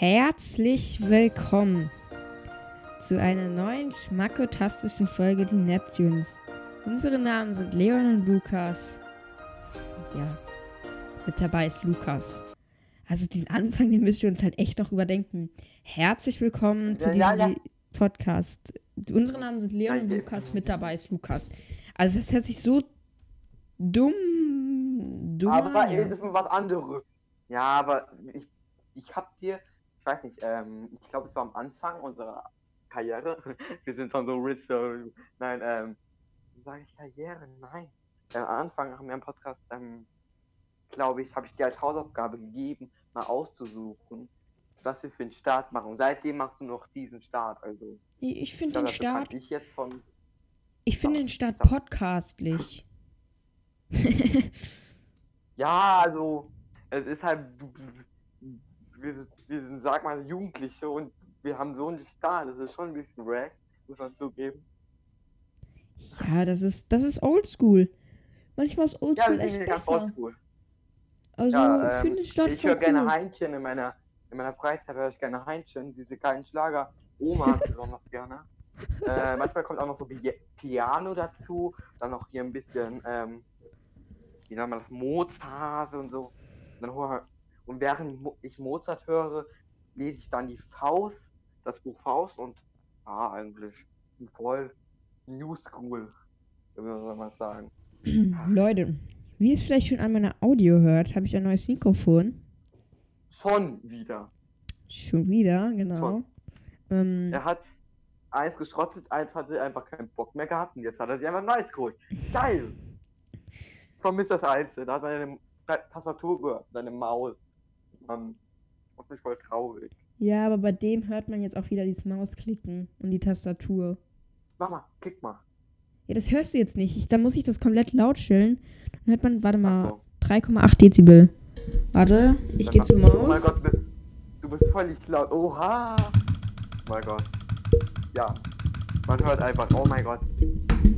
Herzlich willkommen zu einer neuen schmackotastischen Folge Die Neptunes. Unsere Namen sind Leon und Lukas. Und ja, mit dabei ist Lukas. Also den Anfang, den müsst ihr uns halt echt noch überdenken. Herzlich willkommen zu diesem ja, ja. Podcast. Unsere Namen sind Leon und Lukas, mit dabei ist Lukas. Also das hört sich so dumm, dumm Aber an. das ist mal was anderes. Ja, aber ich, ich hab dir, weiß nicht, ähm, ich glaube, es war am Anfang unserer Karriere. Wir sind schon so rich, so, nein, ähm, sage ich Karriere? Nein. Äh, am Anfang haben wir im Podcast, ähm, glaube ich, habe ich dir als Hausaufgabe gegeben, mal auszusuchen, was wir für einen Start machen. Und seitdem machst du noch diesen Start, also. Ich finde den Start, Ich jetzt von. ich finde den Start podcastlich. Ja, also, es ist halt, wir sind, wir sind, sag mal, Jugendliche und wir haben so einen Start, das ist schon ein bisschen wack, muss man zugeben. Ja, das ist, das ist oldschool. Manchmal ist Ja, oldschool sind echt besser. oldschool. Also, Ja, ich finde ähm, Start ich voll höre gerne cool. Heinchen in meiner, in meiner Freizeit, höre ich gerne Heinchen, diese geilen Schlager. Oma besonders gerne. Äh, manchmal kommt auch noch so Pi- Piano dazu, dann noch hier ein bisschen, ähm, wie nennt man das, Mozart und so. Dann und während ich Mozart höre, lese ich dann die Faust, das Buch Faust und, ah, eigentlich, voll New School, würde man mal sagen. Leute, wie ihr es vielleicht schon an meiner Audio hört, habe ich ein neues Mikrofon. Schon wieder. Schon wieder, genau. Ähm, Er hat eins geschrottet, eins hatte einfach keinen Bock mehr gehabt und jetzt hat er sich einfach ein neues geholt. Geil! Vermisst das Einzige, da hat seine Tastatur gehört, seine Maus. Mann, das ist voll traurig. ja, aber bei dem hört man jetzt auch wieder dieses Mausklicken und die Tastatur. Mach mal, klick mal. Ja, das hörst du jetzt nicht. Ich, da muss ich das komplett laut stellen. Dann hört man, warte mal, Ach so. 3,8 Dezibel. Warte, ich gehe zur Oh mein Maus. Gott, du bist, du bist völlig laut. Oha! Oh mein Gott. Ja. Man hört einfach, oh mein Gott.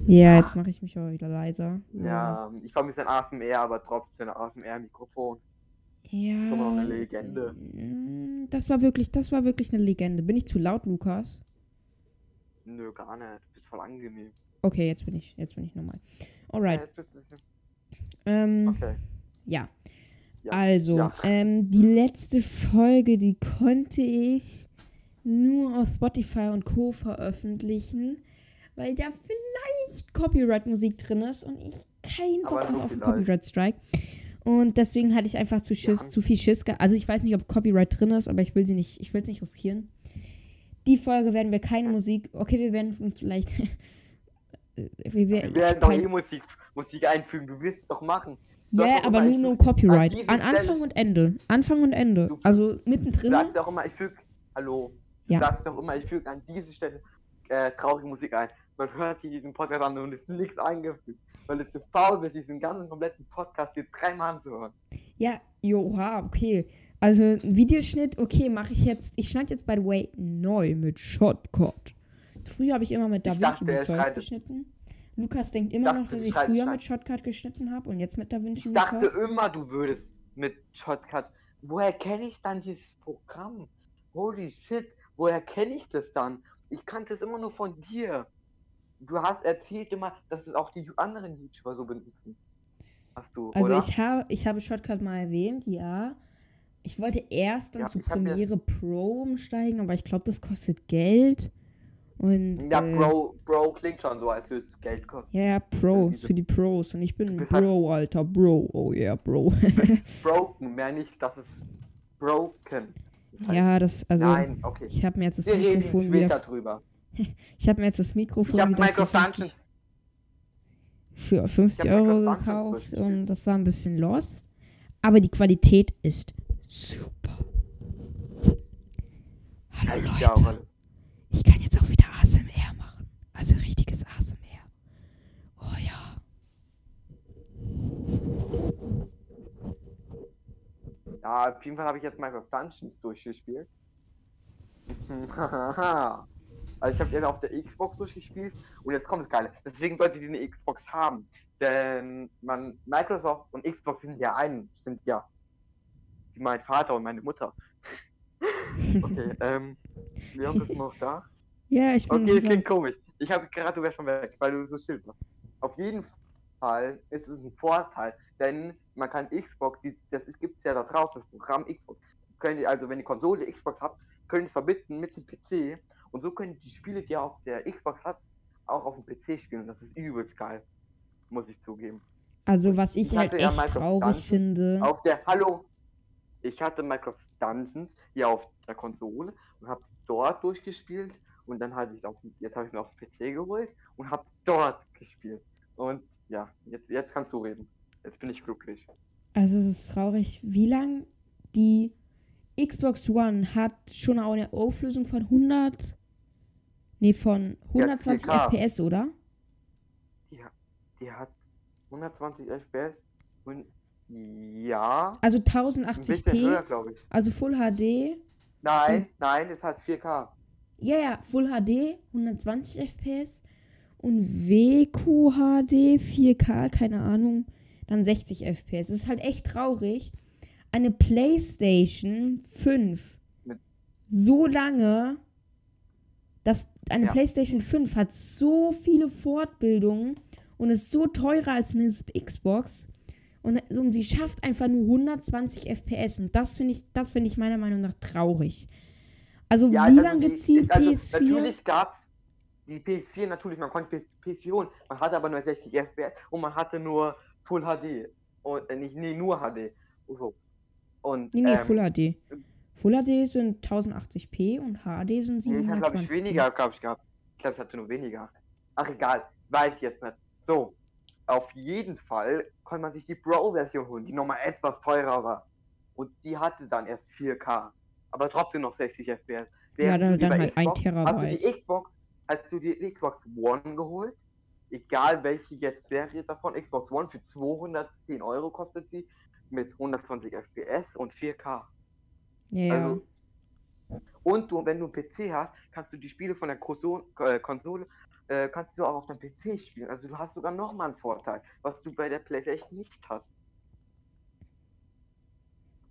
Ja, jetzt mache ich mich aber wieder leiser. Ja, ich vermisse ein ASMR, aber trotzdem ein ASMR-Mikrofon. Ja. Schon mal eine Legende. mm, Das war wirklich, das war wirklich eine Legende. Bin ich zu laut, Lukas? Nö, gar nicht. Du bist voll angenehm. Okay, jetzt bin ich, jetzt bin ich normal. Ja, Alright. jetzt bist du bisschen- Ähm, Okay. ja. Ja. Also, Ja. ähm, die letzte Folge, die konnte ich nur auf Spotify und Co. veröffentlichen, weil da vielleicht Copyright-Musik drin ist und ich keinen Bock habe auf einen. Copyright-Strike. Und deswegen hatte ich einfach zu, Schiss, Ja. zu viel Schiss. Also ich weiß nicht, ob Copyright drin ist, aber ich will sie nicht, ich will es nicht riskieren. Die Folge werden wir keine Musik. Okay, wir werden uns vielleicht. wir werden Wir werden doch eh Musik, Musik einfügen, du wirst es doch machen. Ja, doch aber nur nur Copyright. an An Anfang und Ende. Anfang und Ende. Du- Also Du mittendrin. sagst auch immer, ich füge, hallo, du Ja. sagst doch immer, ich füge an diese Stelle äh, traurige Musik ein. Man hört hier diesen Podcast an und es ist nichts eingefügt, weil du zu faul bist, diesen ganzen kompletten Podcast dir dreimal anzuhören. Ja, joha, okay. Also Videoschnitt, okay, mache ich jetzt. Ich schneide jetzt by the way neu mit Shotcut. Früher habe ich immer mit DaVinci Resolve geschnitten. Lukas denkt immer dachte, noch, dass ich früher mit Shotcut geschnitten habe und jetzt mit DaVinci Ich dachte Resolve. immer, du würdest mit Shotcut. Woher kenne ich dann dieses Programm? Holy shit, woher kenne ich das dann? Ich kannte es immer nur von dir. Du hast erzählt immer, dass es auch die anderen YouTuber so benutzen. Hast du, Also oder? ich habe ich habe Shotcut mal erwähnt, ja. Ich wollte erst dann Ja, zu Premiere Pro umsteigen, aber ich glaube, das kostet Geld. Und ja, äh, Bro, Bro klingt schon so, als würde es Geld kosten. Ja, ja, Pro, ist diese- für die Pros. Und ich bin ein Bro, Alter, Bro. Oh yeah, Bro. Broken, mehr nicht, dass es broken. Das heißt- ja, das, also, Nein, okay. ich habe mir jetzt das Wir reden Mikrofon später wieder, drüber. Ich habe mir jetzt das Mikrofon Ich wieder für Michael 50, Functions. für 50 Ich hab Euro gekauft und das war ein bisschen lost. Aber die Qualität ist super. Hallo Leute, ich kann jetzt auch wieder ASMR machen. Also richtiges ASMR. Oh ja. Ja, auf jeden Fall habe ich jetzt Michael Functions durchgespielt. also ich habe jetzt auf der Xbox durchgespielt und jetzt kommt das Geile. Deswegen solltet ihr eine Xbox haben. Denn man, Microsoft und Xbox sind ja ein, sind ja wie mein Vater und meine Mutter. Okay, ähm, Leon, bist du noch da? Ja, ich bin. Okay, klingt komisch. Ich habe gerade, du wärst schon weg, weil du so still warst. Auf jeden Fall ist es ein Vorteil, denn man kann Xbox, das gibt es ja da draußen, das Programm Xbox. Könnt ihr, also wenn ihr Konsole Xbox habt, könnt ihr es verbinden mit dem PC und so könnt ihr die Spiele, die ihr auf der Xbox habt, auch auf dem PC spielen. Das ist übelst geil, muss ich zugeben. Also, was ich Ich halt ja echt Minecraft traurig Dungeons finde. Auf der, hallo, ich hatte Minecraft Dungeons hier auf der Konsole und habe dort durchgespielt und dann hatte ich auf, jetzt habe ich mir auf den PC geholt und habe dort gespielt. Und ja, jetzt, jetzt kannst du reden. Jetzt bin ich glücklich. Also, es ist traurig, wie lang die Xbox One hat schon auch eine Auflösung von 100. Nee, von 120 4K. FPS, oder? Hat- die hat 120 FPS und ja, Also ein bisschen höher, 1080p, glaube ich. also Full HD. Nein, nein, es hat 4K. Ja, ja, Full HD, 120 FPS. Und WQHD, 4K, keine Ahnung, dann 60 FPS. Es ist halt echt traurig. Eine PlayStation 5 Mit- so lange, dass eine Ja. PlayStation 5 hat so viele Fortbildungen und ist so teurer als eine Xbox. Und, und sie schafft einfach nur 120 FPS. Und das finde ich, das finde ich meiner Meinung nach traurig. Also, Ja, wie also lange die- gibt es die also PS4? Natürlich gab die PS4 natürlich, man konnte PS4 holen, man hatte aber nur 60 FPS und man hatte nur Full HD. Und äh, nicht, nee, nur HD. So. Und, Nee, nee, ähm, Full HD. Full HD sind 1080p und HD sind Nee, ich habe, glaube ich, 720p. weniger, glaube ich, gehabt. Ich glaube, ich hatte nur weniger. Ach, egal. Weiß ich jetzt nicht. So. Auf jeden Fall konnte man sich die Pro-Version holen, die nochmal etwas teurer war. Und die hatte dann erst 4K. Aber trotzdem noch 60 FPS. Ja, dann, dann halt 1 Xbox- Hast du Terabyte. die Xbox, hast du die Xbox One geholt? Egal welche jetzt Serie davon, Xbox One für 210 Euro kostet sie mit 120 FPS und 4K. Ja. Also, und du, wenn du einen PC hast, kannst du die Spiele von der Konsole, äh, Konsole äh, kannst du auch auf deinem PC spielen. Also du hast sogar nochmal einen Vorteil, was du bei der PlayStation nicht hast.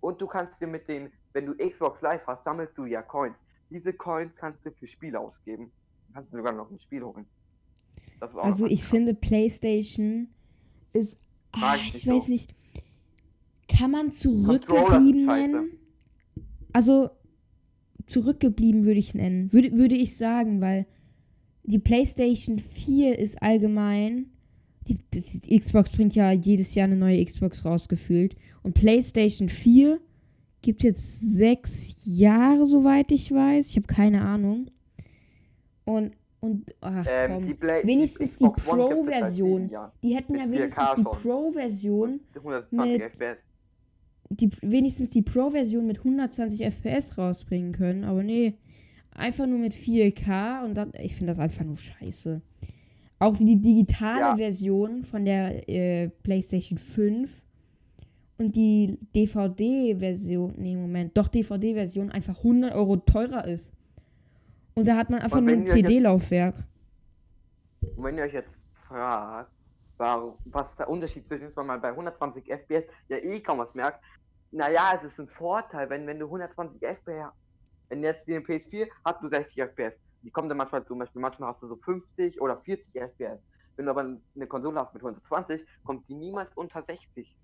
Und du kannst dir mit den, wenn du Xbox Live hast, sammelst du ja Coins. Diese Coins kannst du für Spiele ausgeben. Kannst du sogar noch ein Spiel holen. Auch Also ich finde PlayStation ist. Mag ich ich weiß so. nicht. Kann man Controller sind zurückgeblieben scheiße. nennen? Also zurückgeblieben würde ich nennen. Würde, würde ich sagen, weil die PlayStation 4 ist allgemein. Die, die, die Xbox bringt ja jedes Jahr eine neue Xbox rausgefühlt. Und PlayStation 4 gibt jetzt sechs Jahre, soweit ich weiß. Ich habe keine Ahnung. Und, und ach Ähm, komm. die Play- wenigstens die Pro-Version. Jahren. Die hätten ja 4K wenigstens die. Pro-Version, 120 mit-. Die wenigstens die Pro-Version mit 120 FPS rausbringen können, aber nee, einfach nur mit 4K und dann, ich finde das einfach nur scheiße. Auch wie die digitale Ja. Version von der äh, PlayStation 5 und die DVD-Version, nee, Moment, doch DVD-Version einfach 100 Euro teurer ist. Und da hat man einfach nur ein CD-Laufwerk. Und wenn ihr euch jetzt fragt, warum, was der Unterschied zwischen ist, wenn man bei 120 FPS ja eh kaum was merkt, naja, es ist ein Vorteil, wenn, wenn du 120 FPS, wenn jetzt die PS4 hat du 60 FPS, die kommen dann manchmal zum Beispiel, manchmal hast du so 50 oder 40 FPS. Wenn du aber eine Konsole hast mit 120, kommt die niemals unter 60.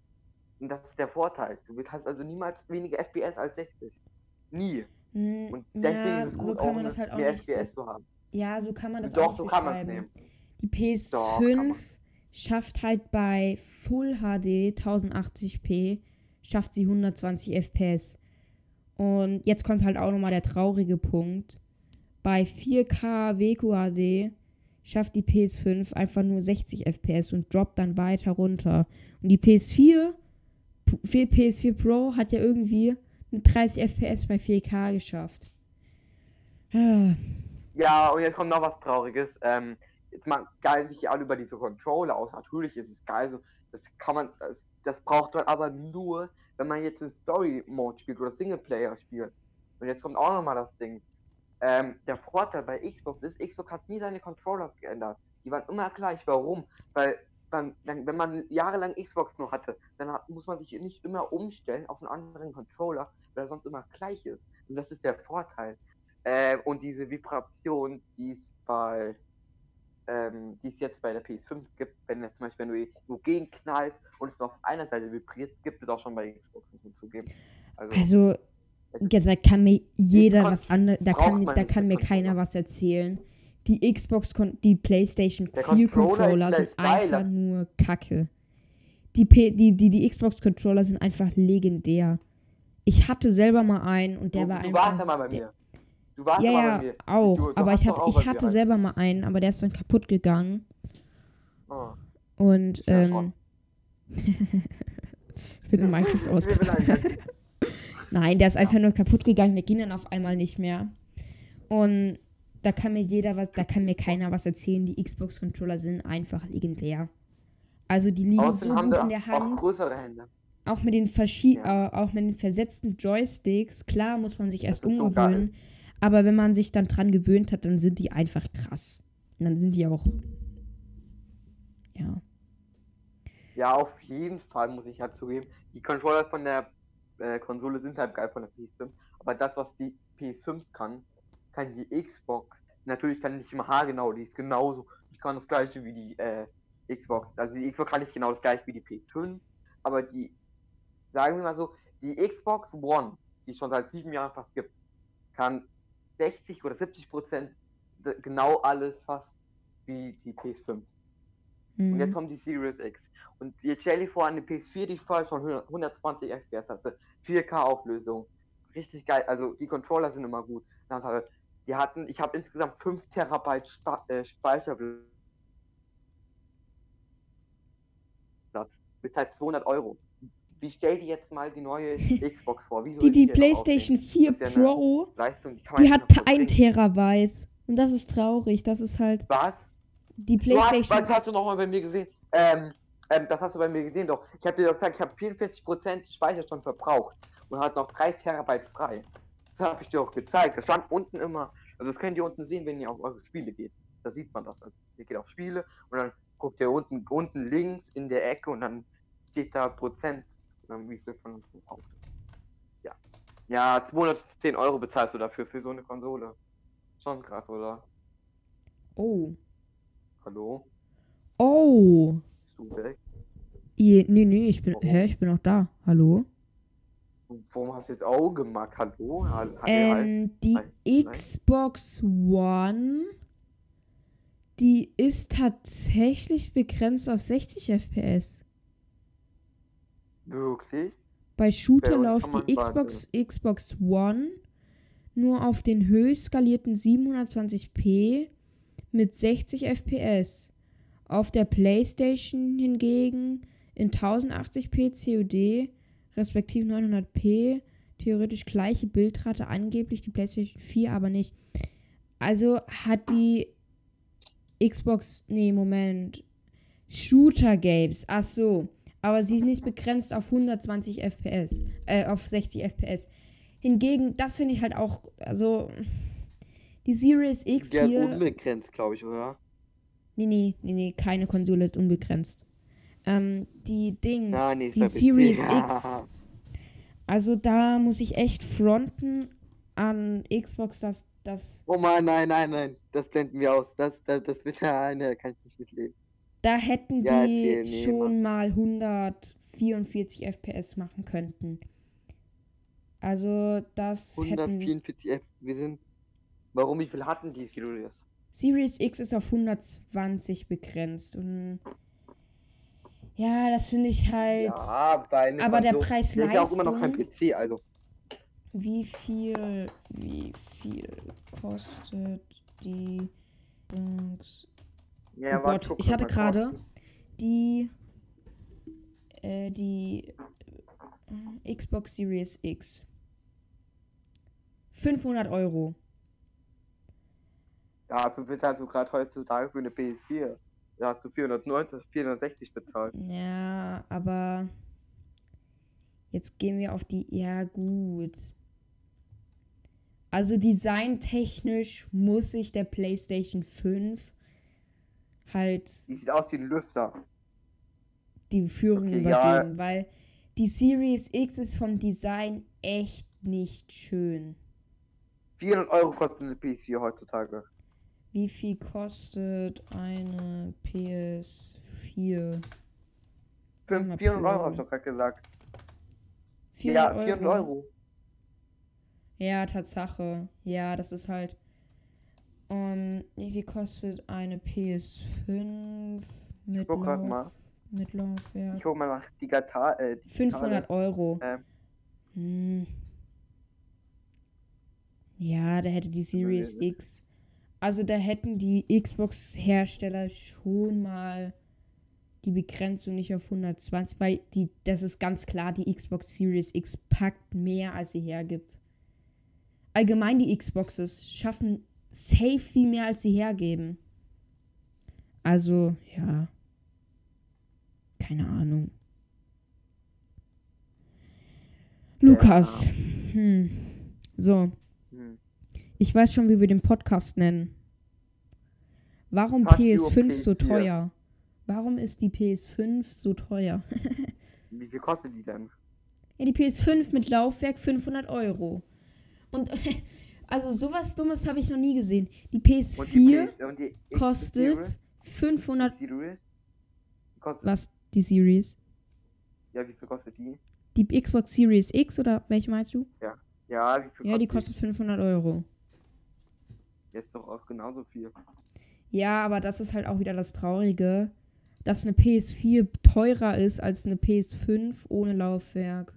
Und das ist der Vorteil. Du hast also niemals weniger FPS als 60. Nie. Hm, Und deswegen ja, ist es so gut, kann auch man das halt auch mehr nicht. FPS zu haben. Ja, so kann man das Doch, auch so nicht kann es beschreiben. nehmen. Die Doch, kann man. PS5 schafft halt bei Full HD 1080p, schafft sie 120 FPS. Und jetzt kommt halt auch nochmal der traurige Punkt. Bei 4K WQHD schafft die PS5 einfach nur 60 FPS und droppt dann weiter runter. Und die PS4, P- PS4 Pro hat ja irgendwie eine 30 FPS bei 4K geschafft. Ah. Ja, und jetzt kommt noch was Trauriges. Ähm, jetzt mal geil sich alle über diese Controller aus. Natürlich ist es geil, so, das kann man, das, das braucht man aber nur, wenn man jetzt in Story Mode spielt oder Singleplayer spielt. Und jetzt kommt auch nochmal das Ding. Ähm, der Vorteil bei Xbox ist, Xbox hat nie seine Controllers geändert. Die waren immer gleich. Warum? Weil dann, wenn man jahrelang Xbox nur hatte, dann hat, muss man sich nicht immer umstellen auf einen anderen Controller, weil er sonst immer gleich ist. Und das ist der Vorteil. Äh, und diese Vibration, die es bei ähm, die es jetzt bei der PS5 gibt, wenn zum Beispiel, wenn du irgendwo gegenknallst und es nur auf einer Seite vibriert, gibt es auch schon bei Xbox, muss man zugeben. Also, also ja, da kann mir jeder was anderes, da kann, da kann mir keiner was erzählen. Die Xbox, die PlayStation 4 Controller, Controller sind einfach nur Kacke. Die, P die, die, die Xbox Controller sind einfach legendär. Ich hatte selber mal einen und der du, war du einfach. Warst ja mal bei mir. Du warst ja, ja, bei mir. auch. Du, du aber ich hatte, ich hatte selber mal einen, aber der ist dann kaputt gegangen. Oh. Und, ähm. ich bin in Minecraft ausgegangen. Nein, der ist einfach nur kaputt gegangen. Der ging dann auf einmal nicht mehr. Und da kann mir jeder was, da kann mir keiner was erzählen. Die Xbox-Controller sind einfach legendär. Also die liegen Außerdem so gut in der Hand. Auch größere Hände. Auch mit den verschiedenen, ja. äh, auch mit den versetzten Joysticks. Klar muss man sich erst umgewöhnen. So aber wenn man sich dann dran gewöhnt hat, dann sind die einfach krass. Und dann sind die auch. Ja. Ja, auf jeden Fall muss ich halt zugeben. Die Controller von der äh, Konsole sind halt geil von der PS5. Aber das, was die PS5 kann, kann die Xbox. Natürlich kann nicht immer haargenau, die ist genauso. Die kann das gleiche wie die äh, Xbox. Also die Xbox kann nicht genau das gleiche wie die PS5. Aber die, sagen wir mal so, die Xbox One, die schon seit sieben Jahren fast gibt, kann 60 oder 70 Prozent genau alles fast wie die PS5. Mhm. Und jetzt kommt die Series X. Und jetzt stell dir vor, eine PS4, die vorher schon 120 FPS hatte, 4K Auflösung. Richtig geil. Also die Controller sind immer gut. Die hatten, ich habe insgesamt 5 Terabyte Spa äh, Speicherplatz. Mit halt 200 Euro. Wie stell dir jetzt mal die neue Xbox vor? Wieso die die PlayStation 4 Pro, Leistung, die, die hat 1 Terabyte. Und das ist traurig. Das ist halt. Was? Die PlayStation. Was hast du nochmal bei mir gesehen? Ähm, ähm, das hast du bei mir gesehen doch. Ich habe dir doch gesagt, ich habe 44% Speicherstand verbraucht und hat noch 3 Terabyte frei. Das habe ich dir auch gezeigt. Das stand unten immer. Also das könnt ihr unten sehen, wenn ihr auf eure Spiele geht. Da sieht man das. Also ihr geht auf Spiele und dann guckt ihr unten, unten links in der Ecke und dann steht da Prozent, wie viel von uns verbraucht. Ja. Ja, 210 Euro bezahlst du dafür für so eine Konsole. Schon krass, oder? Oh. Hallo? Oh. Bist du weg? Je, nee, nee, ich bin, hä, ich bin noch da. Hallo? Warum hast du jetzt Auge gemacht? Hallo? Ha ähm, die Hi. Xbox One, die ist tatsächlich begrenzt auf 60 FPS. Wirklich? Bei Shooter läuft die Xbox, Xbox One nur auf den höchst skalierten 720p mit 60 FPS. Auf der PlayStation hingegen in 1080p COD respektive 900p theoretisch gleiche Bildrate angeblich die PlayStation 4 aber nicht. Also hat die Xbox nee Moment Shooter Games. Ach so, aber sie ist nicht begrenzt auf 120 FPS, äh auf 60 FPS. Hingegen, das finde ich halt auch also die Series X ja, hier unbegrenzt, glaube ich, oder? Nee, nee, nee, nee, keine Konsole ist unbegrenzt. Ähm, die Dings, ja, nee, die Series X. Also da muss ich echt fronten an Xbox, dass das. Oh Mann, nein, nein, nein, das blenden wir aus. Das, das, das wird eine, kann ich nicht mitleben. Da hätten ja, die nee, schon mal 144 FPS machen könnten. Also das 144 FPS, wir sind. Warum, wie viel hatten die Series? Series X ist auf 120 begrenzt und ja, das finde ich halt. Ja, aber der Preis Leistung. Ist ja auch immer noch kein PC, also. Wie viel, wie viel kostet die Dings? Ja, oh Gott, ich hatte gerade die äh, die äh, Xbox Series X. 500 Euro. Ja, für bezahlst du gerade heutzutage für eine PS4. Da hast du 490, 460 bezahlt. Ja, aber jetzt gehen wir auf die. Ja, gut. Also designtechnisch muss sich der PlayStation 5 halt. Die sieht aus wie ein Lüfter. Die Führung okay, übergeben, ja. weil die Series X ist vom Design echt nicht schön. 400 Euro kostet eine PS4 heutzutage. Wie viel kostet eine PS4? Fünf- mal 400 Euro Pro. habe ich doch gerade gesagt. 400 ja, 400 Euro. Ja, Tatsache. Ja, das ist halt. Um, wie viel kostet eine PS5 mit, guck Lauf, mal. mit Laufwerk? Ich guck mal nach digital. Äh, digitale. 500 Euro. Ähm. Hm. Ja, da hätte die Series. X. Also da hätten die Xbox-Hersteller schon mal die Begrenzung nicht auf 120, weil die, das ist ganz klar, die Xbox Series X packt mehr, als sie hergibt. Allgemein die Xboxes schaffen safe viel mehr, als sie hergeben. Also, ja. Keine Ahnung. Lukas. Hm. So, Hm. ich weiß schon, wie wir den Podcast nennen. Warum Fuck you, PS5 so PS4. teuer? Warum ist die PS5 so teuer? Wie viel kostet die denn? Ja, die PS5 mit Laufwerk 500 Euro. Und also sowas Dummes habe ich noch nie gesehen. Die Und die PS4 und die kostet Series? 500. Series? Kostet, Was? Die Series? Ja, wie viel kostet die? Die Xbox Series X oder welche meinst du? Ja, wie viel Ja, die kostet 500 Euro. Jetzt doch auch genauso viel. Ja, aber das ist halt auch wieder das Traurige, dass eine PS4 teurer ist als eine PS5 ohne Laufwerk.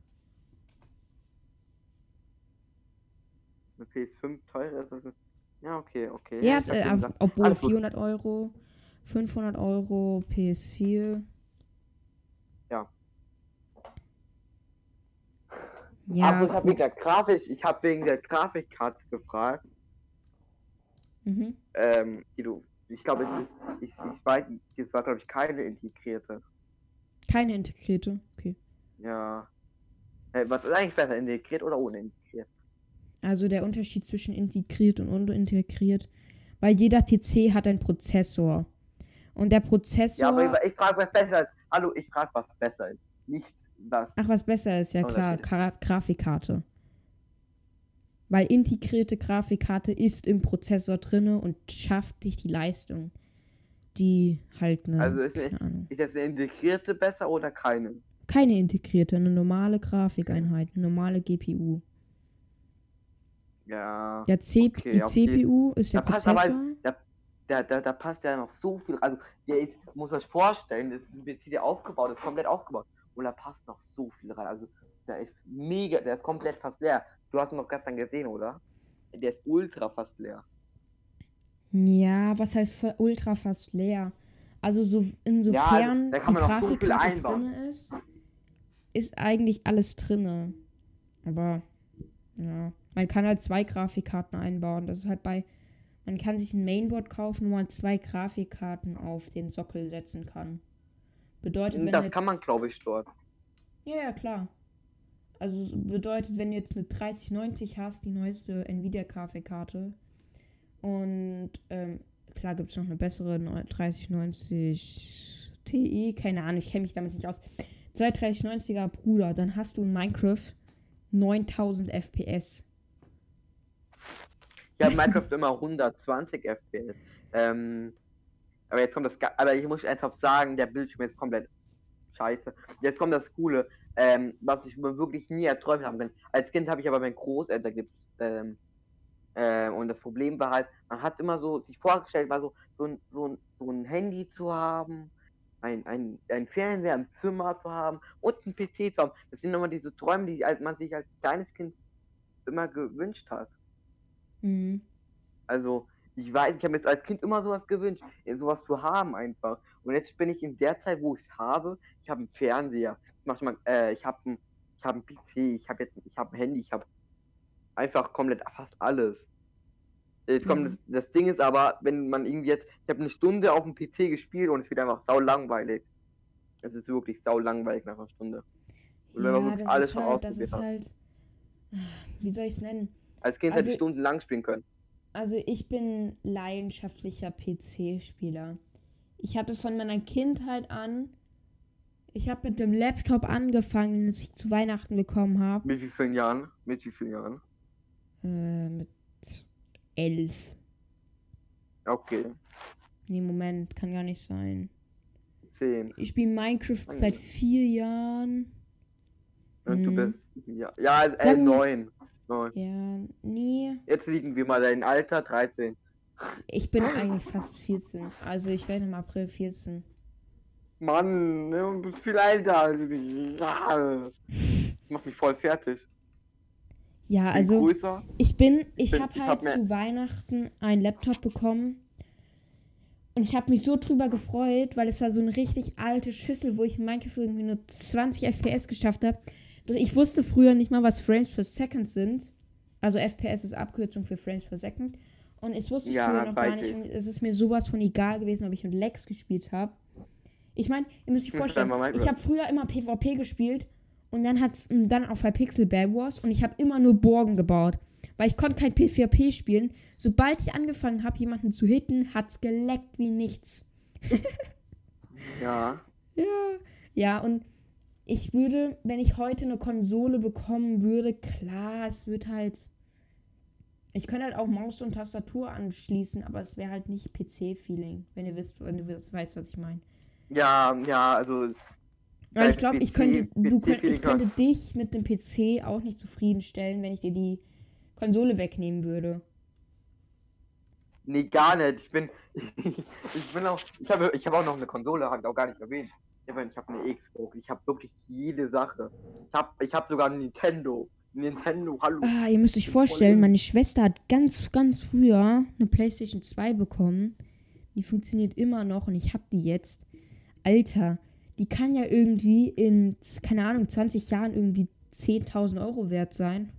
Eine PS5 teurer ist als Ja, okay, okay. Ja, ich hab äh, gesagt. obwohl Alles gut. 400 Euro, 500 Euro PS4. Ja. Ja, also ich habe wegen der Grafik, ich habe wegen der Grafikkarte gefragt. Mhm. Ähm, die du, ich glaube, es ist, ich, ich weiß, das war glaube ich keine integrierte. Keine integrierte. Okay. Ja. Äh, was ist eigentlich besser, integriert oder ohne integriert? Also der Unterschied zwischen integriert und unintegriert. Weil jeder PC hat einen Prozessor. Und der Prozessor. Ja, aber ich, ich frage, was besser ist. Hallo, ich frage, was besser ist. Nicht was. Ach, was besser ist, ja klar. Gra Grafikkarte. Weil integrierte Grafikkarte ist im Prozessor drinne und schafft dich die Leistung. Die halt eine. Also ist, keine Ahnung. ist jetzt eine integrierte besser oder keine? Keine integrierte, eine normale Grafikeinheit, eine normale GPU. Ja. Der C Okay, die. CPU ist der Da passt aber- Prozessor. Da, da, da passt ja noch so viel. Also, der ist, muss euch vorstellen, das ist ein PC, der aufgebaut ist, komplett aufgebaut. Und da passt noch so viel rein. Also, der ist mega, der ist komplett fast leer. Du hast ihn noch gestern gesehen, oder? Der ist ultra fast leer. Ja, was heißt ultra fast leer? Also so insofern da kann die so Grafikkarte einbauen. drinne ist, ist eigentlich alles drinne. Aber ja, man kann halt zwei Grafikkarten einbauen. Das ist halt bei man kann sich ein Mainboard kaufen, wo man zwei Grafikkarten auf den Sockel setzen kann. Bedeutet, wenn Das jetzt, kann man, glaube ich, dort. ja, ja, klar. Also bedeutet, wenn du jetzt eine 3090 hast, die neueste Nvidia-Grafikkarte, und ähm, klar gibt es noch eine bessere neu- 3090 Ti, keine Ahnung, ich kenne mich damit nicht aus. Zwei 3090er Bruder, dann hast du in Minecraft 9000 FPS. Ich habe Minecraft immer 120 FPS. Ähm, aber jetzt kommt das, aber ich muss ernsthaft sagen, der Bildschirm ist komplett scheiße. Jetzt kommt das Coole, ähm, was ich mir wirklich nie erträumt haben kann. Als Kind habe ich aber meinen Großeltern gibt's, ähm, ähm, und das Problem war halt, man hat immer so sich vorgestellt, war so, so ein, so so ein Handy zu haben, ein, ein, ein Fernseher im Zimmer zu haben und ein PC zu haben. Das sind immer diese Träume, die halt man sich als kleines Kind immer gewünscht hat. Mhm. Also, ich weiß, ich habe mir jetzt als Kind immer sowas gewünscht, sowas zu haben einfach. Und jetzt bin ich in der Zeit, wo ich es habe, ich habe einen Fernseher, ich äh, ich habe einen, ich einen PC, ich habe jetzt, ich habe ein Handy, ich habe einfach komplett fast alles. Jetzt kommt Mhm. das, das Ding ist aber, wenn man irgendwie jetzt, ich habe eine Stunde auf dem PC gespielt und es wird einfach sau langweilig. Es ist wirklich sau langweilig nach einer Stunde. Und wenn man Ja, das alles ist halt, das ist halt, wie soll ich es nennen? Als Kind also- hätte ich stundenlang spielen können. Also ich bin leidenschaftlicher PC-Spieler. Ich hatte von meiner Kindheit an, ich habe mit dem Laptop angefangen, den ich zu Weihnachten bekommen habe. Mit wie vielen Jahren? Mit wie vielen Jahren? Äh, mit 11. Okay. Nee, Moment, kann gar nicht sein. 10. Ich spiele Minecraft seit vier Jahren. Und du Mhm. bist. Ja, ja äh, Sagen wir- 9. 9. Ja, nee. Jetzt liegen wir mal dein Alter 13. Ich bin eigentlich fast 14. Also ich werde im April 14. Mann, ne, du bist viel älter als ich. Das macht mich voll fertig. Ja, also größer. ich bin, ich bin- habe ich halt hab zu Weihnachten einen Laptop bekommen. Und ich habe mich so drüber gefreut, weil es war so eine richtig alte Schüssel, wo ich in Minecraft irgendwie nur 20 FPS geschafft habe. Ich wusste früher nicht mal, was Frames per Second sind. Also FPS ist Abkürzung für Frames per Second. Und ich wusste Ja, früher noch gar nicht. ich. Und es ist mir sowas von egal gewesen, ob ich mit Lex gespielt habe. Ich meine, ihr müsst euch vorstellen, ich habe früher immer PvP gespielt und dann hat dann auf Hypixel Bad Wars und ich habe immer nur Burgen gebaut. Weil ich konnte kein PvP spielen. Sobald ich angefangen habe, jemanden zu hitten, hat's geleckt wie nichts. Ja. Ja. Ja, und ich würde, wenn ich heute eine Konsole bekommen würde, klar, es wird halt. Ich könnte halt auch Maus und Tastatur anschließen, aber es wäre halt nicht PC-Feeling, wenn ihr wisst, wenn du weißt, was ich meine. Ja, ja, also. Weil ich glaube, ich könnte, du könnt, ich könnte dich mit dem PC auch nicht zufriedenstellen, wenn ich dir die Konsole wegnehmen würde. Nee, gar nicht. Ich bin. ich bin auch. Ich habe ich habe auch noch eine Konsole, habe ich auch gar nicht erwähnt. Ich habe ich eine Xbox. Ich habe wirklich jede Sache. Ich habe ich habe sogar ein Nintendo. Nintendo, hallo. Ah, ihr müsst euch vorstellen, meine Schwester hat ganz, ganz früher eine PlayStation 2 bekommen. Die funktioniert immer noch und ich habe die jetzt. Alter, die kann ja irgendwie in, keine Ahnung, 20 Jahren irgendwie 10.000 Euro wert sein.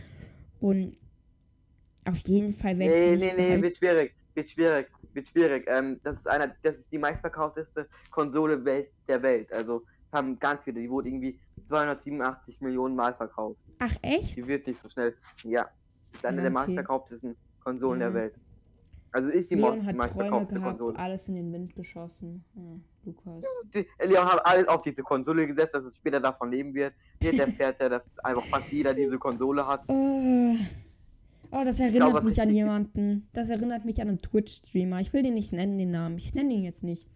und auf jeden Fall werde ich Nee, nicht nee, nee, behalten. wird schwierig. Wird schwierig. Wird schwierig. Ähm, das ist einer, das ist die meistverkaufteste Konsole Welt, der Welt. Also haben ganz viele. Die wurde irgendwie 287 Millionen Mal verkauft. Ach, echt? Die wird nicht so schnell. Ja. Ist eine Ja, der okay. meistverkauftesten Konsolen Ja. der Welt. Also ist die Leon hat Träume meistverkaufte gehabt, Konsole. alles in den Wind geschossen. Ja, Lukas. Leon hat alles auf diese Konsole gesetzt, dass es später davon leben wird. Jetzt erfährt er, dass einfach fast jeder diese Konsole hat. Oh, das erinnert was mich an jemanden. Das erinnert mich an einen Twitch-Streamer. Ich will den nicht nennen, den Namen. Ich nenne ihn jetzt nicht.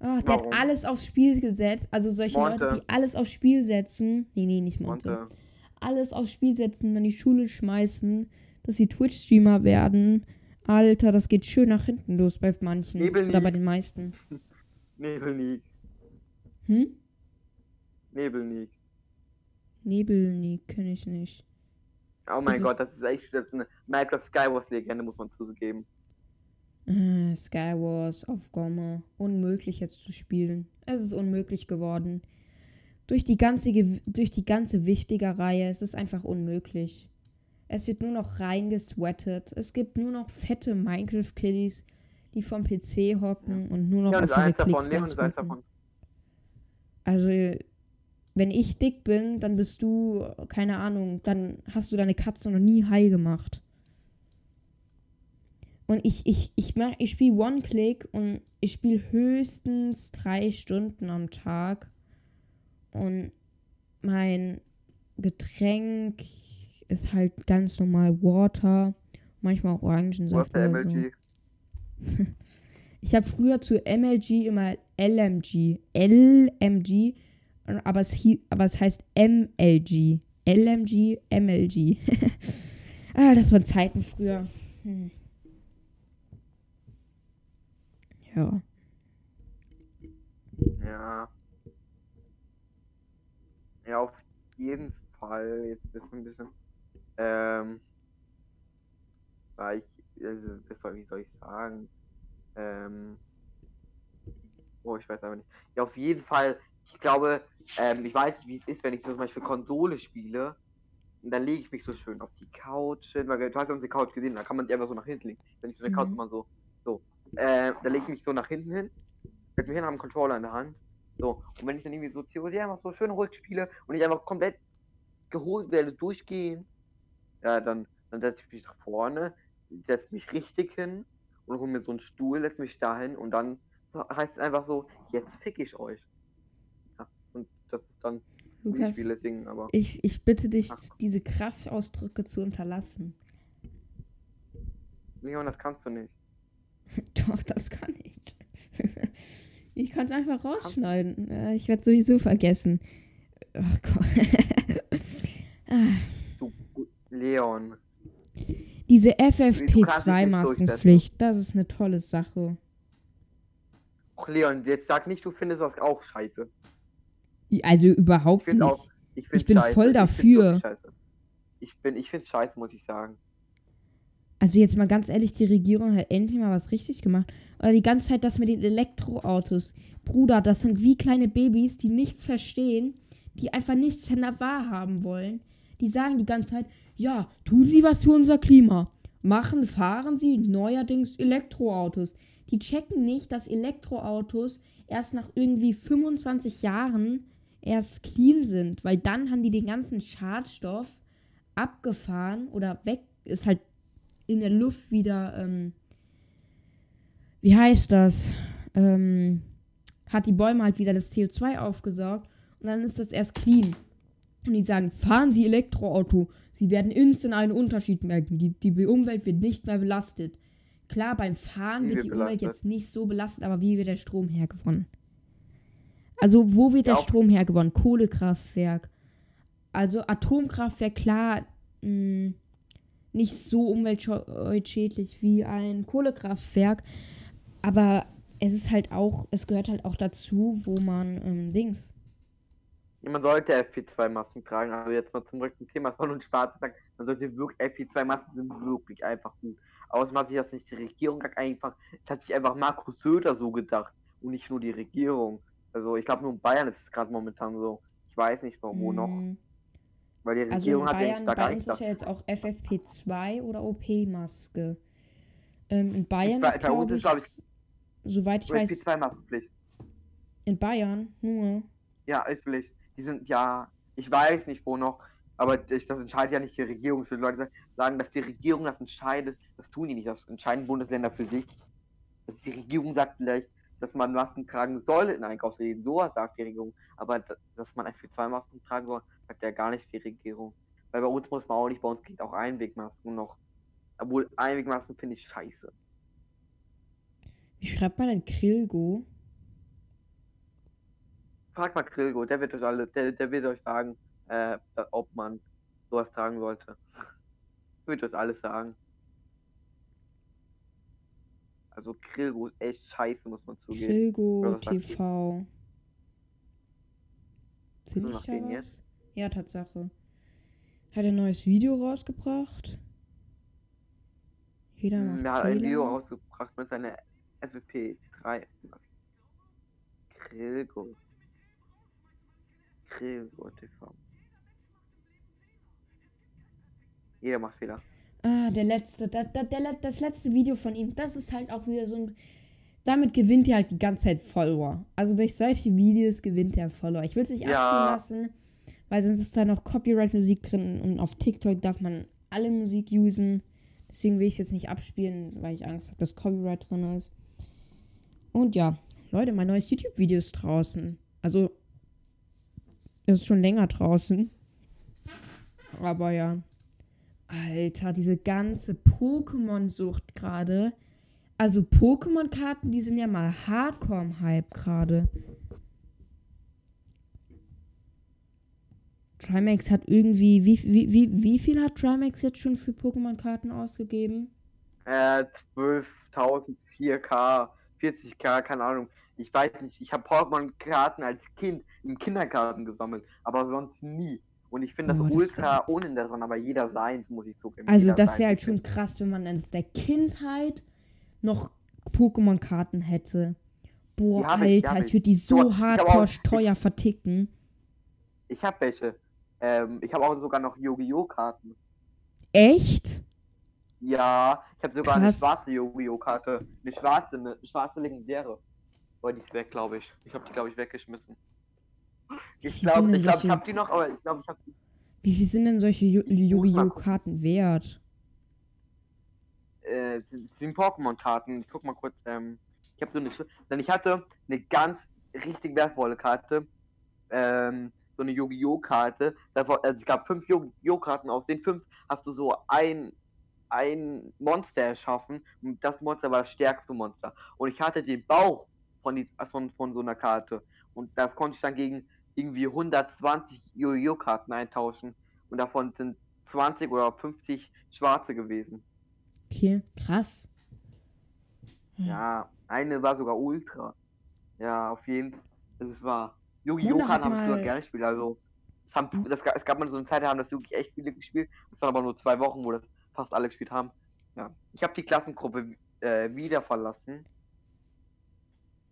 Oh, der Warum? hat alles aufs Spiel gesetzt. Also solche Monte. Leute, die alles aufs Spiel setzen. Nee, nee, nicht Monte. äh, Alles aufs Spiel setzen, dann die Schule schmeißen, dass sie Twitch-Streamer werden. Alter, das geht schön nach hinten los bei manchen. Nebelniek. Oder bei den meisten. Nebelnik. Hm? Nebelnik. Nebelnik kenne ich nicht. Oh mein Es Gott, das ist echt das ist eine Minecraft Skywars Legende, muss man zugeben. Äh, Skywars auf Gomme. Unmöglich jetzt zu spielen. Es ist unmöglich geworden. Durch die ganze, durch die ganze wichtige Reihe, es ist einfach unmöglich. Es wird nur noch reingesweatet. Es gibt nur noch fette Minecraft-Kiddies, die vom PC hocken und nur noch Leon auf ihre davon, Klicks davon. Also, wenn ich dick bin, dann bist du, keine Ahnung, dann hast du deine Katze noch nie high gemacht. Und ich, ich, ich, mach- ich spiele One-Click und ich spiele höchstens drei Stunden am Tag. Und mein Getränk ist halt ganz normal Water, manchmal Orangensaft oder so. Ich habe früher zu MLG immer LMG. LMG. Aber es, aber es heißt MLG. LMG, MLG. ah, das waren Zeiten früher. Hm. Ja. Ja. Ja, auf jeden Fall. Jetzt bist du ein bisschen. Ähm. War ich. Also, wie soll ich sagen? Ähm. Oh, ich weiß aber nicht. Ja, auf jeden Fall. Ich glaube, ähm, ich weiß nicht, wie es ist, wenn ich so zum Beispiel Konsole spiele. Und dann lege ich mich so schön auf die Couch hin, weil du hast ja unsere Couch gesehen, da kann man die einfach so nach hinten legen. Wenn ich so eine Couch Mhm. immer so, so. Äh, da lege ich mich so nach hinten hin, setze mich hin, habe einen Controller in der Hand. So, und wenn ich dann irgendwie so COD einfach so schön ruhig spiele und ich einfach komplett geholt werde, durchgehen, ja, dann, dann setze ich mich nach vorne, setze mich richtig hin und hole mir so einen Stuhl, setze mich dahin und dann heißt es einfach so, jetzt fick ich euch. Ja, und das ist dann Lukas, spiele, deswegen, aber. ich, ich bitte dich, Ach. diese Kraftausdrücke zu unterlassen. Leon, das kannst du nicht. Doch, das kann ich. ich kann es einfach rausschneiden. Ich werde sowieso vergessen. Oh Gott. ah. Du, Leon. Diese Du kannst es nicht FFP2-Maskenpflicht, das ist eine tolle Sache. Och, Leon, jetzt sag nicht, du findest das auch scheiße. Also Ich überhaupt finde nicht. auch. Ich, Ich bin scheiße. voll Ich dafür. Ich bin, ich find's scheiße, muss ich sagen. Also jetzt mal ganz ehrlich, die Regierung hat endlich mal was richtig gemacht. Oder die ganze Zeit das mit den Elektroautos. Bruder, das sind wie kleine Babys, die nichts verstehen, die einfach nichts wahrhaben wollen. Die sagen die ganze Zeit, ja, tun Sie was für unser Klima. Machen, fahren Sie neuerdings Elektroautos. Die checken nicht, dass Elektroautos erst nach irgendwie 25 Jahren erst clean sind, weil dann haben die den ganzen Schadstoff abgefahren oder weg, ist halt in der Luft wieder, ähm, wie heißt das? Ähm, hat die Bäume halt wieder das CO2 aufgesaugt und dann ist das erst clean. Und die sagen, fahren Sie Elektroauto. Sie werden instant einen Unterschied merken. Die, die Umwelt wird nicht mehr belastet. Klar, beim Fahren wird die Umwelt belastet? jetzt nicht so belastet, aber wie wird der Strom hergewonnen? Also, wo wird Ja, der Strom hergewonnen? Kohlekraftwerk. Also, Atomkraftwerk, klar, mh, nicht so umweltschädlich wie ein Kohlekraftwerk, aber es ist halt auch, es gehört halt auch dazu, wo man ähm, Dings. Man sollte FP2-Masken tragen, aber jetzt mal zum Rücken Thema Sonne und Schwarze sagen, man sollte wirklich, FP2-Masken sind wirklich einfach gut. Außerdem hat sich das nicht die Regierung hat einfach, es hat sich einfach Markus Söder so gedacht und nicht nur die Regierung. Also ich glaube nur in Bayern ist es gerade momentan so. Ich weiß nicht warum wo noch, Mm, weil die Also in Regierung hat ja Bayern, nicht da gar bei uns ist ja jetzt auch FFP2 oder OP-Maske. Ähm, in Bayern bei- ist, glaube ich, glaub ich, soweit ich weiß, FP2-Maskenpflicht. in Bayern nur. Ja, ist Pflicht. Die sind, ja, ich weiß nicht wo noch, aber das, entscheidet ja nicht die Regierung. Viele Leute sagen, dass die Regierung das entscheidet. Das tun die nicht. Das entscheiden Bundesländer für sich. Dass die Regierung sagt vielleicht, dass man Masken tragen soll in Einkaufsläden. So sagt die Regierung. Aber da- dass man für zwei Masken tragen soll, sagt ja gar nicht die Regierung. Weil bei uns muss man auch nicht, bei uns geht auch Einwegmasken noch. Obwohl Einwegmasken finde ich scheiße. Wie schreibt man denn Krilgo? Frag mal Krilgo, der wird euch alle, der, der wird euch sagen, äh, ob man sowas tragen sollte. wird euch alles sagen. Also Krilgo ist echt scheiße, muss man zugeben. Krilgo Ja? TV. Finde ich da jetzt? was? Ja, Tatsache. Hat ein neues Video rausgebracht. Jeder macht Hm, Er hat ein Video Fehler. rausgebracht mit seiner FFP3. Krilgo. Krilgo TV. Jeder macht Fehler. Ah, der letzte, das, das, der, das letzte Video von ihm, das ist halt auch wieder so ein. Damit gewinnt er halt die ganze Zeit Follower. Also durch solche Videos gewinnt er Follower. Ich will es nicht Ja. abspielen lassen, weil sonst ist da noch Copyright-Musik drin und auf TikTok darf man alle Musik usen. Deswegen will ich es jetzt nicht abspielen, weil ich Angst habe, dass Copyright drin ist. Und ja, Leute, mein neues YouTube-Video ist draußen. Also, es ist schon länger draußen. Aber ja. Alter, diese ganze Pokémon-Sucht gerade. Also Pokémon-Karten, die sind ja mal hardcore im Hype gerade. Trimax hat irgendwie, wie, wie, wie, wie viel hat Trimax jetzt schon für Pokémon-Karten ausgegeben? Äh, 12.000, 4K, 40K, keine Ahnung. Ich weiß nicht, ich habe Pokémon-Karten als Kind im Kindergarten gesammelt, aber sonst nie. Und ich finde das Oh, das ultra wär- uninteressant, aber jeder seins, muss ich zugeben. Also das wäre halt Ich schon krass, wenn man in der Kindheit noch Pokémon-Karten hätte. Boah, ich, Alter, ich ich. würde die so ich auch- hardcore teuer verticken. Ich habe welche. Ähm, ich habe auch sogar noch Yu-Gi-Oh! Karten. Echt? Ja, ich habe sogar eine Krass. schwarze Yu-Gi-Oh! Karte. Eine schwarze, eine schwarze legendäre. Boah, die ist weg, glaube ich. Ich habe die, glaube ich, weggeschmissen. Ich glaube, ich glaube, ich habe die noch, aber ich glaube, ich habe die. Wie viel sind denn solche Yu- muss mal Yu-Gi-Oh! gucken. Karten wert? Äh, es sind Pokémon-Karten. Ich guck mal kurz. Ähm, ich habe so eine. Denn ich hatte eine ganz richtig wertvolle Karte. Ähm, so eine Yu-Gi-Oh! Karte. Da war- Also es gab fünf Yu-Gi-Oh! Karten. Aus den fünf hast du so ein, ein Monster erschaffen und das Monster war das stärkste Monster. Und ich hatte den Bauch von, die, von, von so einer Karte. Und da konnte ich dann gegen irgendwie 120 Yu-Gi-Oh-Karten eintauschen. Und davon sind 20 oder 50 schwarze gewesen. Okay, krass. Hm. Ja, eine war sogar Ultra. Ja, auf jeden Fall. Es war. Yu-Gi-Oh! Wunder hat Karten habe ich früher mal- gerne gespielt. Also, es, haben, Hm. das, es gab mal so eine Zeit, da haben das wirklich echt viele gespielt. Es waren aber nur zwei Wochen, wo das fast alle gespielt haben. Ja. Ich habe die Klassengruppe äh, wieder verlassen.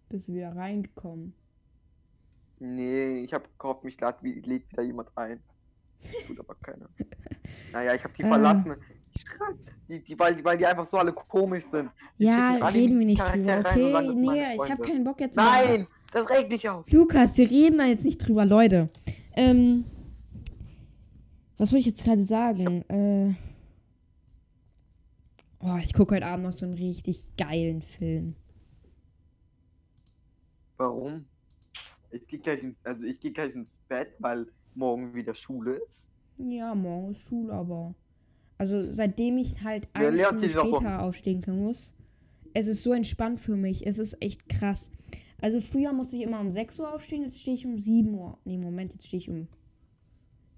Bist du wieder reingekommen? Nee, ich habe gehofft, mich wie- lädt wieder jemand ein. Tut aber keiner. naja, ich habe die Äh. verlassen. Die, die, weil, die, weil die einfach so alle komisch sind. Ich Ja, reden wir nicht drüber, okay? sagen, Nee, ich habe keinen Bock jetzt. Nein, das regt mich auf. Lukas, wir reden da jetzt nicht drüber, Leute. Ähm, was wollte ich jetzt gerade sagen? Äh, oh, ich gucke heute Abend noch so einen richtig geilen Film. Warum? Ich gehe gleich, ins- also ich gehe gleich ins Bett, weil morgen wieder Schule ist. Ja, morgen ist Schule, aber. Also seitdem ich halt Ja, eine Stunde später aufstehen kann muss, es ist so entspannt für mich. Es ist echt krass. Also früher musste ich immer um 6 Uhr aufstehen, jetzt stehe ich um 7 Uhr. Nee, Moment, jetzt stehe ich um.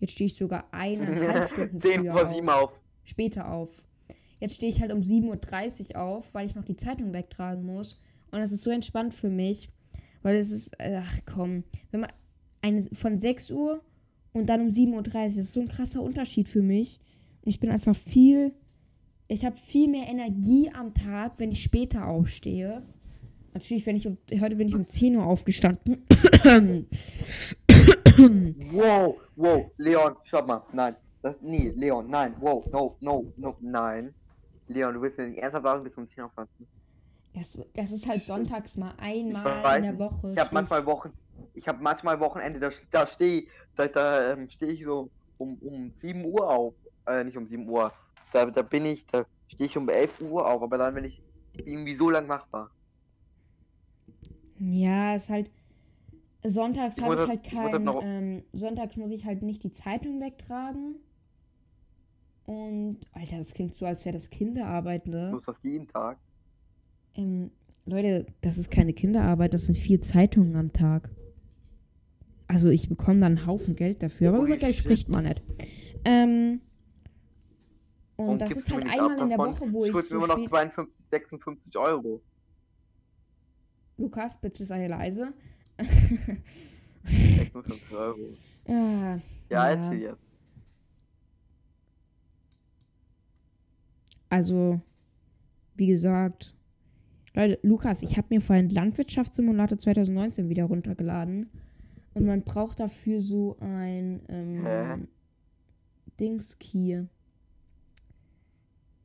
Jetzt stehe ich sogar eineinhalb Stunden 10 früher vor 7 auf. auf. Später auf. Jetzt stehe ich halt um 7.30 Uhr auf, weil ich noch die Zeitung wegtragen muss. Und das ist so entspannt für mich. Weil es ist, ach komm, wenn man eine, von 6 Uhr und dann um 7.30 Uhr, das ist so ein krasser Unterschied für mich. Und ich bin einfach viel, ich habe viel mehr Energie am Tag, wenn ich später aufstehe. Natürlich, wenn ich um, heute bin ich um 10 Uhr aufgestanden. Wow, wow, Leon, stopp mal. Nein. Das, nee, Leon, nein. Wow, no, no, no, nein. Leon, du willst mir nicht ernsthaft sagen, bis um 10 aufpassen. Das, das ist halt sonntags mal einmal weiß in der. Woche. Ich habe manchmal Wochen, ich habe manchmal Wochenende, da, da stehe da, da ähm, stehe ich so um, um 7 Uhr auf. Äh, nicht um 7 Uhr. Da, da bin ich, da stehe ich um 11 Uhr auf, aber dann bin ich irgendwie so lang machbar. Ja, ist halt. Sonntags habe ich halt ich muss das kein. noch- Ähm, sonntags muss ich halt nicht die Zeitung wegtragen. Und, Alter, das klingt so, als wäre das Kinderarbeit, ne? muss das jeden Tag. Ähm, Leute, das ist keine Kinderarbeit, das sind vier Zeitungen am Tag. Also, ich bekomme dann einen Haufen Geld dafür, aber über Geld spricht man nicht. Ähm. Und Warum das ist halt einmal in der? Woche, wo ich schuldest so immer noch spät. 52, 56 Euro. Lukas, bitte sei leise. 56 Euro. ah, Ja, Ja. jetzt. Also, wie gesagt, Leute, Lukas, ich habe mir vorhin Landwirtschaftssimulator 2019 wieder runtergeladen. Und man braucht dafür so ein ähm, Dings-Key.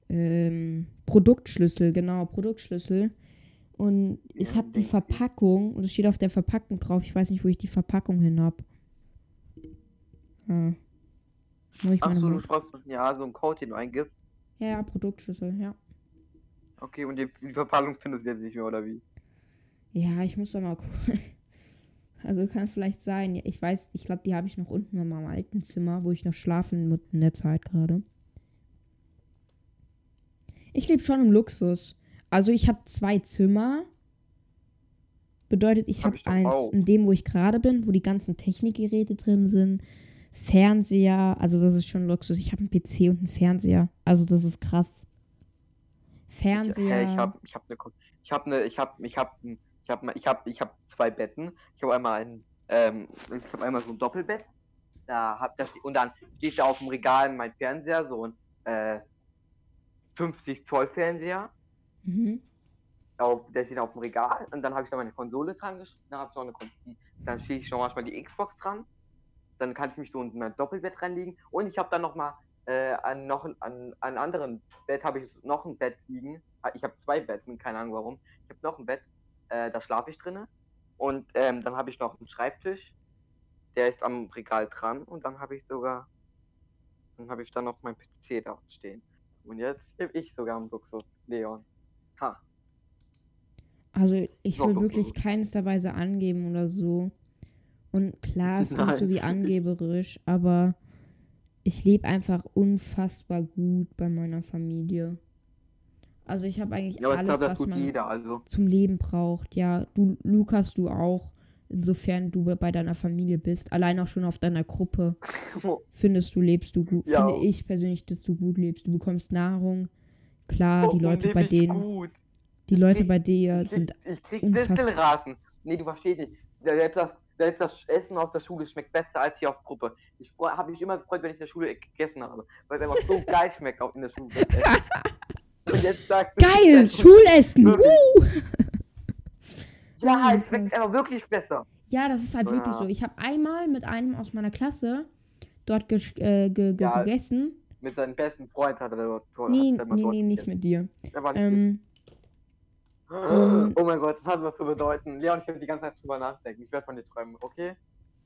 Ähm, Produktschlüssel, genau, Produktschlüssel. Und ich habe die. Verpackung und es steht auf der Verpackung drauf. Ich weiß nicht, wo ich die Verpackung hin habe. Ah. Muss ich Ach meine so, mal- du brauchst ja so einen Code, den du eingibst. ja, ja, Produktschlüssel, ja. Okay, und die, die Verpackung findest du jetzt nicht mehr, oder wie? Ja, ich muss doch mal gucken. Also kann vielleicht sein. Ich weiß, ich glaube, die habe ich noch unten in meinem alten Zimmer, wo ich noch schlafen muss in der Zeit gerade. Ich lebe schon im Luxus. Also ich habe zwei Zimmer. Bedeutet, ich Hab habe doch eins auch. in dem, wo ich gerade bin, wo die ganzen Technikgeräte drin sind. Fernseher, also das ist schon Luxus. Ich habe einen PC und einen Fernseher. Also das ist krass. Fernseher. Ich, hä, ich habe ich hab eine ich habe eine ich habe ich habe ich habe ich habe ich habe zwei Betten. Ich habe einmal ein ähm, ich habe einmal so ein Doppelbett. Da hab das und dann steht da auf dem Regal mein Fernseher so ein äh, 50 Zoll Fernseher. Mhm. Auf, der steht auf dem Regal und dann habe ich da meine Konsole dran dann habe ich noch eine Kon dann stehe ich noch manchmal die Xbox dran. Dann kann ich mich so in mein Doppelbett reinlegen und ich habe dann noch mal äh, an noch an an anderen Bett habe ich noch ein Bett liegen. Ah, Ich habe zwei Betten, keine Ahnung warum. Ich habe noch ein Bett, äh, da schlafe ich drinne und ähm, dann habe ich noch einen Schreibtisch, der ist am Regal dran und dann habe ich sogar dann habe ich dann noch mein PC da stehen. Und jetzt lebe ich sogar im Luxus, Leon. Ha. Also ich will wirklich so. keinster Weise angeben oder so. Und klar, es klingt so wie angeberisch, aber ich lebe einfach unfassbar gut bei meiner Familie. Also ich habe eigentlich Ja, alles, was man jeder, also. zum Leben braucht. Ja, du, Lukas, du auch. Insofern du bei deiner Familie bist. Allein auch schon auf deiner Gruppe. Findest du, lebst du gut. Ja. Finde ich persönlich, dass du gut lebst. Du bekommst Nahrung. Klar, die Warum Leute bei denen, Gut? die Leute krieg- bei dir Ich krieg, sind. ich krieg unfassbar- Distelrasen. Nee, du verstehst nicht. Selbst das, selbst das Essen aus der Schule schmeckt besser als hier auf Gruppe. Ich habe mich immer gefreut, wenn ich in der Schule gegessen habe. Weil es einfach so geil schmeckt auch in der Schule. jetzt sagst du, Geil, Schulessen! Wirklich. Woo! Ja, es schmeckt einfach wirklich besser. Ja, das ist halt wirklich Ja. so. Ich habe einmal mit einem aus meiner Klasse dort äh, ge ge Ja, gegessen. Mit seinem besten Freund hat er dort. Nee, nee, nee, nicht mit dir. Er war nicht Ähm, ähm, oh mein Gott, das hat was zu bedeuten. Leon, ich will die ganze Zeit drüber nachdenken. Ich werde von dir träumen, okay?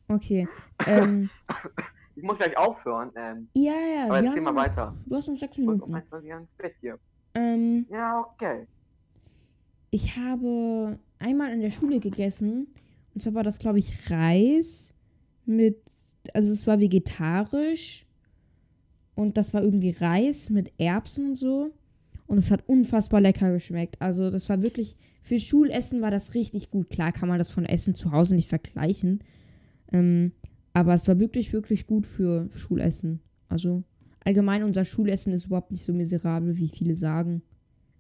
okay. Ähm, Ich muss gleich aufhören. Ähm, ja, ja, aber wir haben mal noch- weiter. Du hast noch sechs Ich muss um Minuten. 21 Uhr ins Bett hier. Ähm, Ja, okay. ich habe einmal in der Schule gegessen. Und zwar war das, glaube ich, Reis mit. Also, es war vegetarisch. Und das war irgendwie Reis mit Erbsen und so. Und es hat unfassbar lecker geschmeckt. Also, das war wirklich. Für Schulessen war das richtig gut. Klar kann man das von Essen zu Hause nicht vergleichen. Ähm, aber es war wirklich, wirklich gut für Schulessen. Also, allgemein unser Schulessen ist überhaupt nicht so miserabel, wie viele sagen.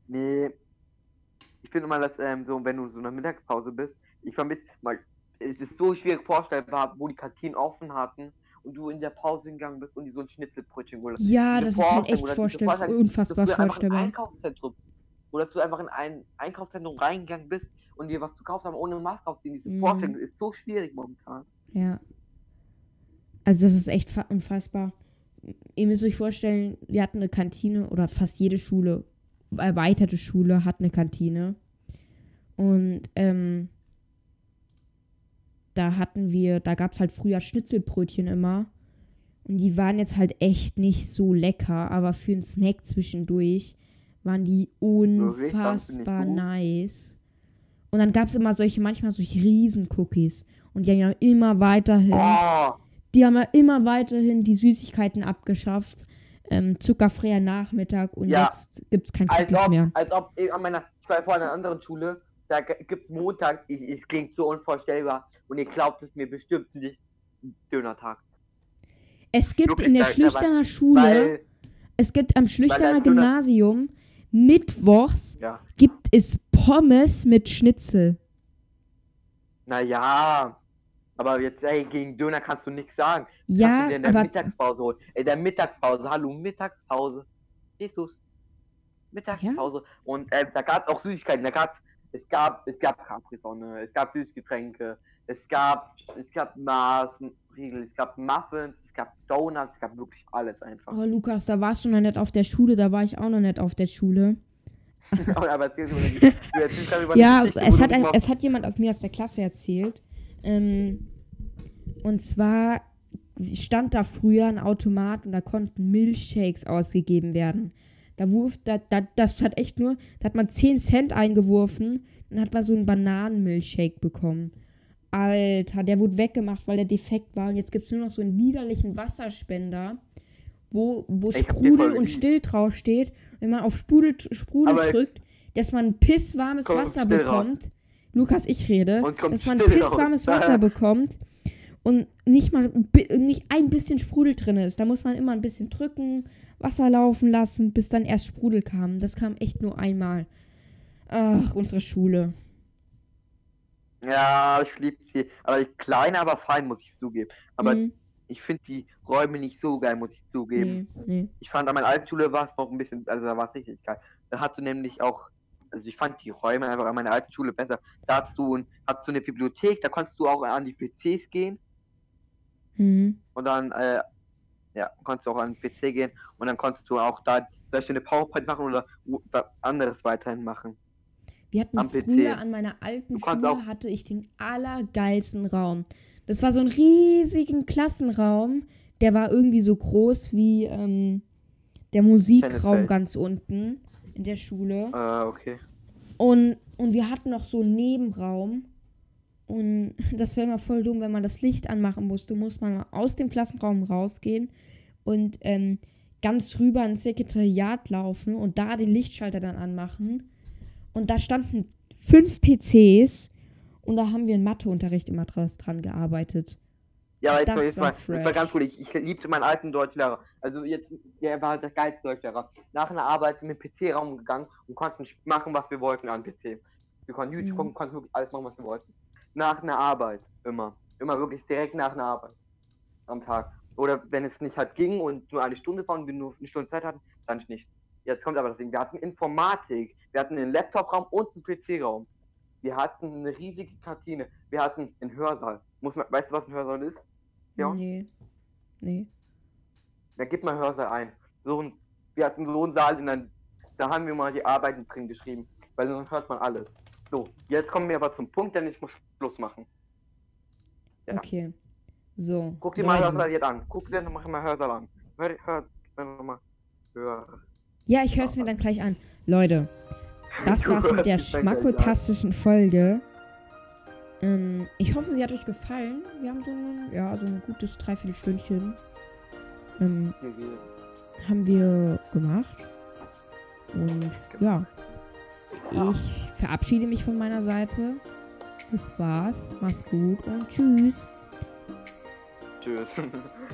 Nee. Ich finde immer, dass, ähm, so, wenn du so in der Mittagspause bist, ich vermisse, mal, es ist so schwierig vorstellbar, wo die Kantinen offen hatten und du in der Pause gegangen bist und die so ein Schnitzelbrötchen geholt hast. Ja, das ist halt echt oder diese vorstell Vorstellung, unfassbar in ein vorstellbar. Einkaufszentrum oder dass du einfach in ein Einkaufszentrum reingegangen bist und dir was zu kaufen haben ohne Maske aufziehen. Diese Mhm. Vorstellung ist so schwierig momentan. Ja. Also das ist echt fa- unfassbar. Ihr müsst euch vorstellen, wir hatten eine Kantine oder fast jede Schule, erweiterte Schule hat eine Kantine. Und ähm, da hatten wir, da gab es halt früher Schnitzelbrötchen immer. Und die waren jetzt halt echt nicht so lecker, aber für einen Snack zwischendurch waren die unfassbar nice. Und dann gab es immer solche, manchmal solche Riesen-Cookies. Und die haben ja immer weiterhin, Oh, die haben ja immer weiterhin die Süßigkeiten abgeschafft. Ähm, zuckerfreier Nachmittag und Ja. jetzt gibt es kein als Cookies ob, mehr. als ob an meiner, ich war vorhin in einer anderen Schule, da gibt es montags, ich, es klingt so unvorstellbar und ihr glaubt es mir bestimmt nicht, Dönertag. Es gibt wirklich, in der Schlüchterner Schule, Weil, es gibt am Schlüchterner Gymnasium mittwochs ja, gibt es Pommes mit Schnitzel. naja, aber jetzt, ey, gegen Döner kannst du nichts sagen. du Ja, in der aber Mittagspause holen. In der Mittagspause, hallo, Mittagspause. Du's? Mittagspause. Und äh, da gab es auch Süßigkeiten. Da gab's, es gab, es gab Capri-Sonne, es gab Süßgetränke, es gab, es gab Maßriegel, es gab Muffins, es gab Donuts, es gab wirklich alles einfach. oh Lukas, da warst du noch nicht auf der Schule, da war ich auch noch nicht auf der Schule. Aber erzähl die, du gerade über die Ja, Geschichte, es hat, ein, es hat jemand aus mir aus der Klasse erzählt. Ähm, und zwar stand da früher ein Automat und da konnten Milchshakes ausgegeben werden. Da wurf, da, da, das hat echt nur, da hat man 10 Cent eingeworfen und hat man so einen Bananenmilchshake bekommen. Alter, der wurde weggemacht, weil der defekt war. Und jetzt gibt es nur noch so einen widerlichen Wasserspender, wo, wo Ich Sprudel und. Still draufsteht. Wenn man auf Sprudel, Sprudel Aber- drückt, dass man pisswarmes Wasser Still raus. bekommt. Lukas, ich rede. Dass man pisswarmes. Wasser bekommt und nicht mal nicht ein bisschen Sprudel drin ist. Da muss man immer ein bisschen drücken, Wasser laufen lassen, bis dann erst Sprudel kam. Das kam echt nur einmal. Ach, unsere Schule. Ja, ich liebe sie. Aber die kleine, aber fein, muss ich zugeben. Aber Mhm. ich finde die Räume nicht so geil, muss ich zugeben. nee, nee. Ich fand an meiner alten Schule war es noch ein bisschen, also da war es richtig geil. Da hast du nämlich auch, also ich fand die Räume einfach an meiner alten Schule besser. Da hast du, ein- hast du eine Bibliothek, da konntest du auch an die PCs gehen Mhm. und dann, äh, ja, konntest du auch an den PC gehen und dann konntest du auch da zum Beispiel eine PowerPoint machen oder anderes weiterhin machen. Wir hatten Am PC. früher an meiner alten Schule hatte ich den allergeilsten Raum. Das war so ein riesigen Klassenraum, der war irgendwie so groß wie ähm, der Musikraum ganz unten in der Schule. Äh, okay. Und, und wir hatten noch so einen Nebenraum. Und das wäre immer voll dumm, wenn man das Licht anmachen musste, muss man mal aus dem Klassenraum rausgehen und ähm, ganz rüber ins Sekretariat laufen und da den Lichtschalter dann anmachen. Und da standen fünf PCs und da haben wir im Matheunterricht immer draus dran gearbeitet. Ja, aber jetzt, Das jetzt, war jetzt mal fresh. ganz cool. Ich, ich liebte meinen alten Deutschlehrer. Also jetzt, der war der geilste Deutschlehrer. Nach einer Arbeit sind wir in den PC-Raum gegangen und konnten machen, was wir wollten an PC. Wir konnten YouTube Mhm. gucken, konnten wirklich alles machen, was wir wollten. Nach einer Arbeit, immer. Immer wirklich direkt nach einer Arbeit. Am Tag. Oder wenn es nicht halt ging und nur eine Stunde war und wir nur eine Stunde Zeit hatten, dann nicht. Jetzt kommt aber das Ding. Wir hatten Informatik, wir hatten einen Laptop-Raum und einen PC-Raum. Wir hatten eine riesige Kantine. Wir hatten einen Hörsaal. Muss man, weißt du, was ein Hörsaal ist? Ja. Nee. Nee. Da gib mal Hörsaal ein. So ein, wir hatten so einen Saal, in einem, da haben wir mal die Arbeiten drin geschrieben, weil sonst hört man alles. So, jetzt kommen wir aber zum Punkt, denn ich muss Schluss machen. Ja. Okay. So. Guck dir mal Leute. Hörsaal jetzt an. Guck dir noch mal Hörsaal an. Hör, hör, hör. Hör. Ja, ich höre es mir dann gleich an. Leute, das war's mit der schmackotastischen Folge. Ähm, ich hoffe, sie hat euch gefallen. Wir haben so ein, ja, so ein gutes Dreiviertelstündchen ähm, haben wir gemacht. Und ja, ich verabschiede mich von meiner Seite. Das war's. Mach's gut und tschüss. Tschüss.